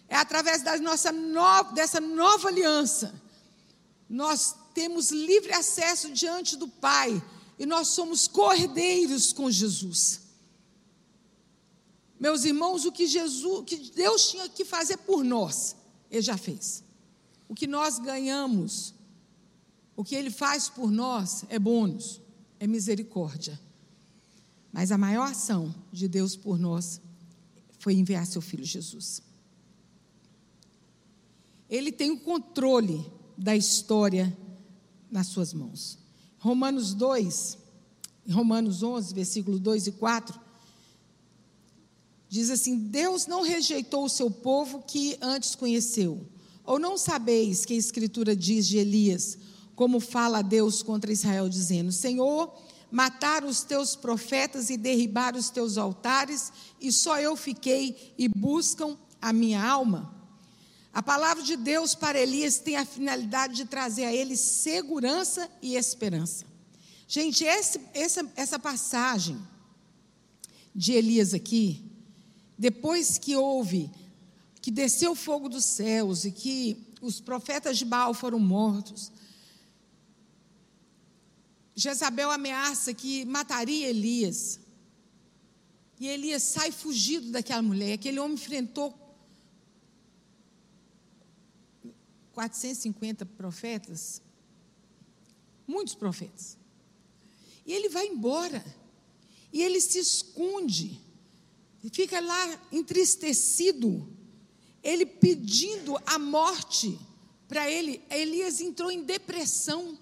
É através da nossa no, dessa nova aliança, nós temos livre acesso diante do Pai e nós somos cordeiros com Jesus. Meus irmãos, o que Jesus, o que Deus tinha que fazer por nós, ele já fez. O que nós ganhamos, o que ele faz por nós é bônus, é misericórdia. Mas a maior ação de Deus por nós foi enviar seu filho Jesus. Ele tem o controle da história nas suas mãos. Romanos 2, Romanos 11, versículo 2 e 4, diz assim: Deus não rejeitou o seu povo que antes conheceu. Ou não sabeis que a Escritura diz de Elias, como fala Deus contra Israel, dizendo: Senhor, mataram os teus profetas e derribaram os teus altares, e só eu fiquei e buscam a minha alma? A palavra de Deus para Elias tem a finalidade de trazer a ele segurança e esperança. Gente, esse, essa, essa passagem de Elias aqui, depois que houve, que desceu o fogo dos céus e que os profetas de Baal foram mortos, Jezabel ameaça que mataria Elias. E Elias sai fugido daquela mulher. Aquele homem enfrentou 450 profetas, muitos profetas. E ele vai embora. E ele se esconde. E fica lá entristecido. Ele pedindo a morte para ele. Elias entrou em depressão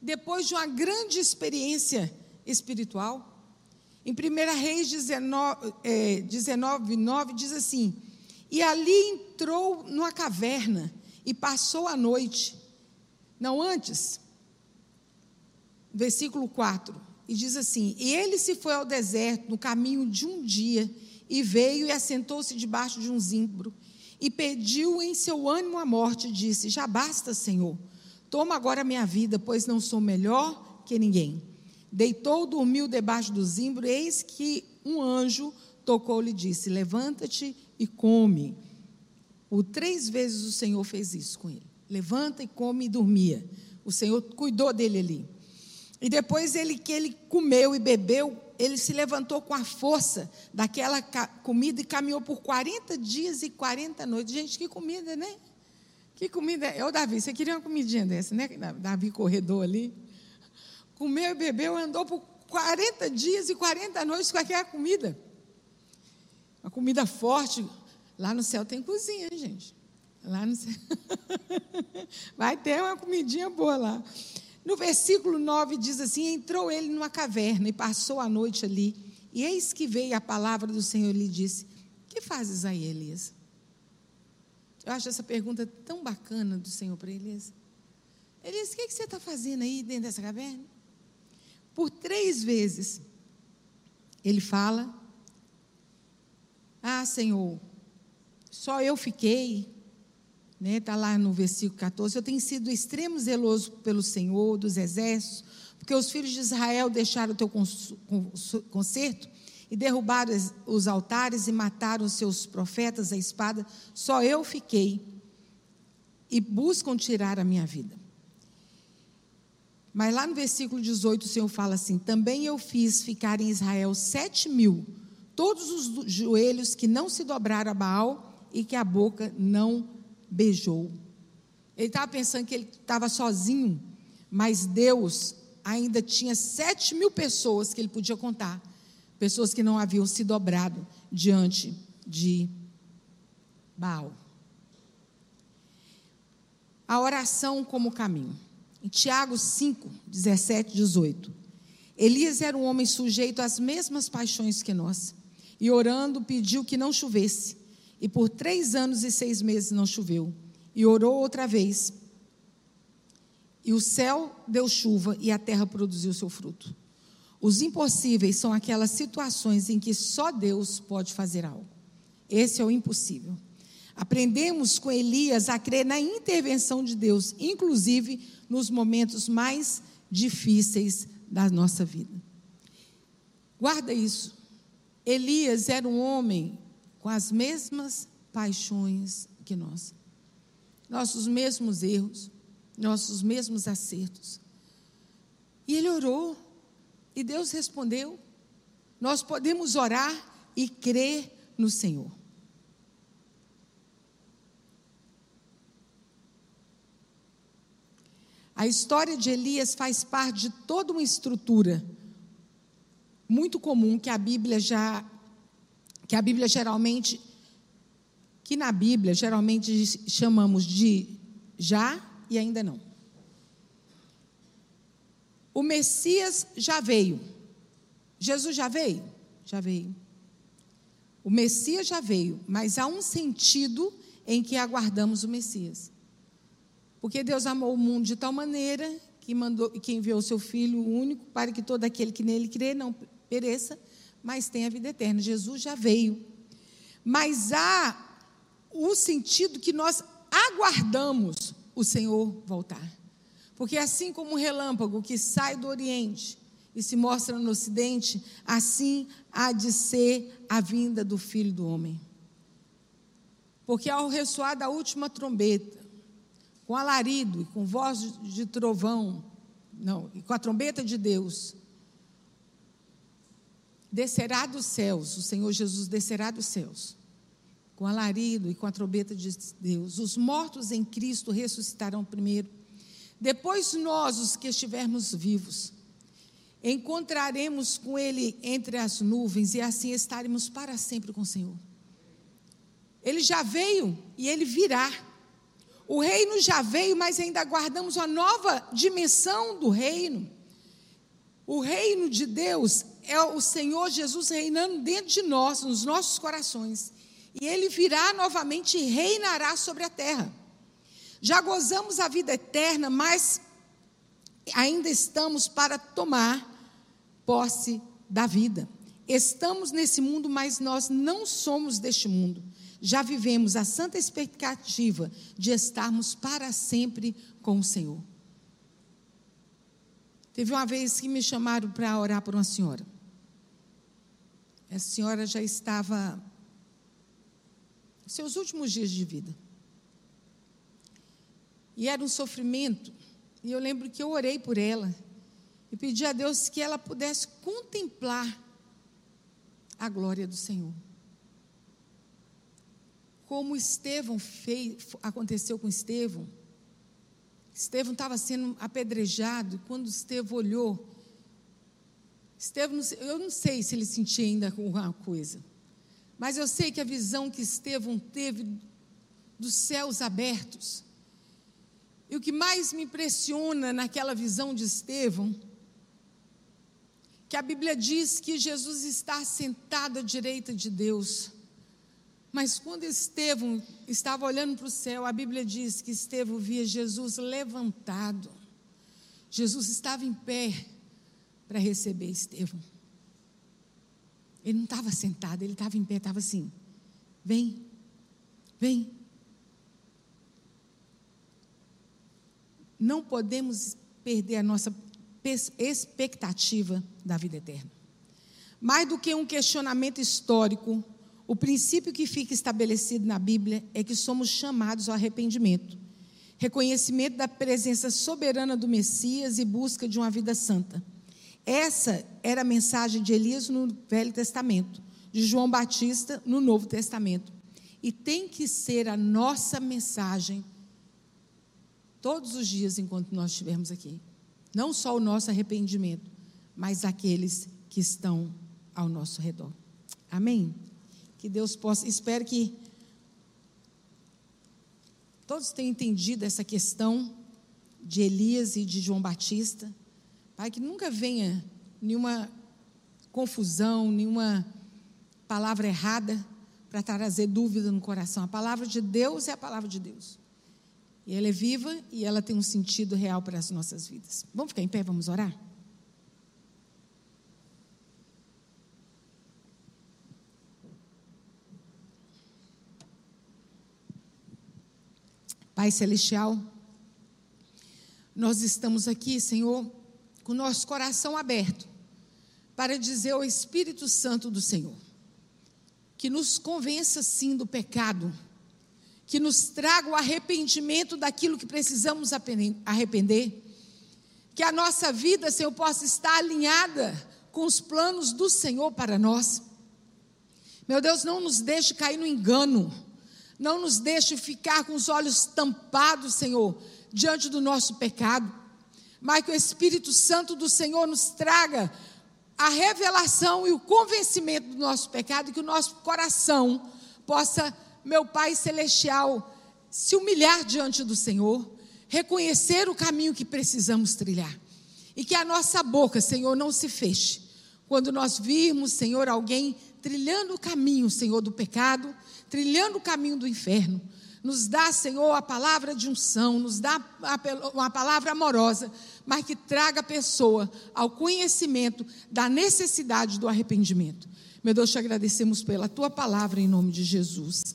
depois de uma grande experiência espiritual. Em 1 Reis 19, é, 19 9 diz assim: E ali entrou numa caverna e passou a noite. Não antes. Versículo 4. E diz assim: E ele se foi ao deserto no caminho de um dia, e veio e assentou-se debaixo de um zimbro, e pediu em seu ânimo a morte, e disse: Já basta, Senhor, toma agora a minha vida, pois não sou melhor que ninguém. Deitou, dormiu debaixo do zimbro, eis que um anjo tocou-lhe e disse: Levanta-te e come. Por três vezes o Senhor fez isso com ele. Levanta e come e dormia. O Senhor cuidou dele ali. E depois ele que ele comeu e bebeu, ele se levantou com a força daquela comida e caminhou por 40 dias e 40 noites. Gente, que comida, né? Que comida. Ô, Davi, você queria uma comidinha dessa, né? Davi corredor ali. Comeu e bebeu, andou por 40 dias e 40 noites com aquela comida. Uma comida forte, Lá no céu tem cozinha, gente. Lá no céu. [laughs] Vai ter uma comidinha boa lá. No versículo 9 diz assim: Entrou ele numa caverna e passou a noite ali. E eis que veio a palavra do Senhor e lhe disse: Que fazes aí, Elias? Eu acho essa pergunta tão bacana do Senhor para Elias. Elias, o que, é que você está fazendo aí dentro dessa caverna? Por três vezes ele fala: Ah, Senhor, só eu fiquei, né? Está lá no versículo 14. Eu tenho sido extremo zeloso pelo Senhor dos exércitos, porque os filhos de Israel deixaram o teu conserto e derrubaram os altares e mataram os seus profetas à espada. Só eu fiquei e buscam tirar a minha vida. Mas lá no versículo 18 o Senhor fala assim: Também eu fiz ficar em Israel sete mil, todos os joelhos que não se dobraram a Baal e que a boca não beijou. Ele estava pensando que ele estava sozinho, mas Deus ainda tinha sete mil pessoas que ele podia contar, pessoas que não haviam se dobrado diante de Baal. A oração como caminho. Em Tiago 5, 17, 18. Elias era um homem sujeito às mesmas paixões que nós, e orando pediu que não chovesse. E por três anos e seis meses não choveu. E orou outra vez. E o céu deu chuva e a terra produziu seu fruto. Os impossíveis são aquelas situações em que só Deus pode fazer algo. Esse é o impossível. Aprendemos com Elias a crer na intervenção de Deus, inclusive nos momentos mais difíceis da nossa vida. Guarda isso. Elias era um homem com as mesmas paixões que nós, nossos mesmos erros, nossos mesmos acertos. E ele orou, e Deus respondeu. Nós podemos orar e crer no Senhor. A história de Elias faz parte de toda uma estrutura muito comum que a Bíblia já que a Bíblia geralmente que na Bíblia geralmente chamamos de já e ainda não. O Messias já veio. Jesus já veio? Já veio. O Messias já veio, mas há um sentido em que aguardamos o Messias. Porque Deus amou o mundo de tal maneira que mandou que enviou o seu filho único para que todo aquele que nele crê não pereça, mas tenha vida eterna. Jesus já veio. Mas há o sentido que nós aguardamos o Senhor voltar. Porque assim como um relâmpago que sai do Oriente e se mostra no Ocidente, assim há de ser a vinda do Filho do Homem. Porque ao ressoar da última trombeta, com alarido e com voz de trovão, não, e com a trombeta de Deus, descerá dos céus, o Senhor Jesus descerá dos céus com alarido e com a trombeta de Deus. Os mortos em Cristo ressuscitarão primeiro. Depois nós, os que estivermos vivos, encontraremos com Ele entre as nuvens e assim estaremos para sempre com o Senhor. Ele já veio e ele virá. O reino já veio, mas ainda aguardamos uma nova dimensão do reino. O reino de Deus é o Senhor Jesus reinando dentro de nós, nos nossos corações e ele virá novamente e reinará sobre a terra. Já gozamos a vida eterna, mas ainda estamos para tomar posse da vida. Estamos nesse mundo, mas nós não somos deste mundo. Já vivemos a santa expectativa de estarmos para sempre com o Senhor. Teve uma vez que me chamaram para orar por uma senhora. Essa senhora já estava seus últimos dias de vida. E era um sofrimento. E eu lembro que eu orei por ela e pedi a Deus que ela pudesse contemplar a glória do Senhor. Como Estevão fez, aconteceu com Estevão. Estevão estava sendo apedrejado, e quando Estevão olhou, Estevão, eu não sei se ele sentia ainda alguma coisa. Mas eu sei que a visão que Estevão teve dos céus abertos, e o que mais me impressiona naquela visão de Estevão, que a Bíblia diz que Jesus está sentado à direita de Deus. Mas quando Estevão estava olhando para o céu, a Bíblia diz que Estevão via Jesus levantado. Jesus estava em pé para receber Estevão. Ele não estava sentado, ele estava em pé, estava assim: vem, vem. Não podemos perder a nossa expectativa da vida eterna. Mais do que um questionamento histórico, o princípio que fica estabelecido na Bíblia é que somos chamados ao arrependimento, reconhecimento da presença soberana do Messias e busca de uma vida santa. Essa era a mensagem de Elias no Velho Testamento, de João Batista no Novo Testamento. E tem que ser a nossa mensagem todos os dias enquanto nós estivermos aqui. Não só o nosso arrependimento, mas aqueles que estão ao nosso redor. Amém? Que Deus possa, espero que todos tenham entendido essa questão de Elias e de João Batista Pai, que nunca venha nenhuma confusão, nenhuma palavra errada para trazer dúvida no coração. A palavra de Deus é a palavra de Deus. E ela é viva e ela tem um sentido real para as nossas vidas. Vamos ficar em pé, vamos orar? Pai Celestial, nós estamos aqui, Senhor, com nosso coração aberto para dizer ao Espírito Santo do Senhor que nos convença sim do pecado que nos traga o arrependimento daquilo que precisamos arrepender, que a nossa vida, Senhor, possa estar alinhada com os planos do Senhor para nós. Meu Deus, não nos deixe cair no engano não nos deixe ficar com os olhos tampados, Senhor, diante do nosso pecado. Mas que o Espírito Santo do Senhor nos traga a revelação e o convencimento do nosso pecado e que o nosso coração possa, meu Pai celestial, se humilhar diante do Senhor, reconhecer o caminho que precisamos trilhar. E que a nossa boca, Senhor, não se feche. Quando nós virmos, Senhor, alguém trilhando o caminho, Senhor, do pecado, trilhando o caminho do inferno. Nos dá, Senhor, a palavra de unção, nos dá uma palavra amorosa, mas que traga a pessoa ao conhecimento da necessidade do arrependimento. Meu Deus, te agradecemos pela tua palavra em nome de Jesus.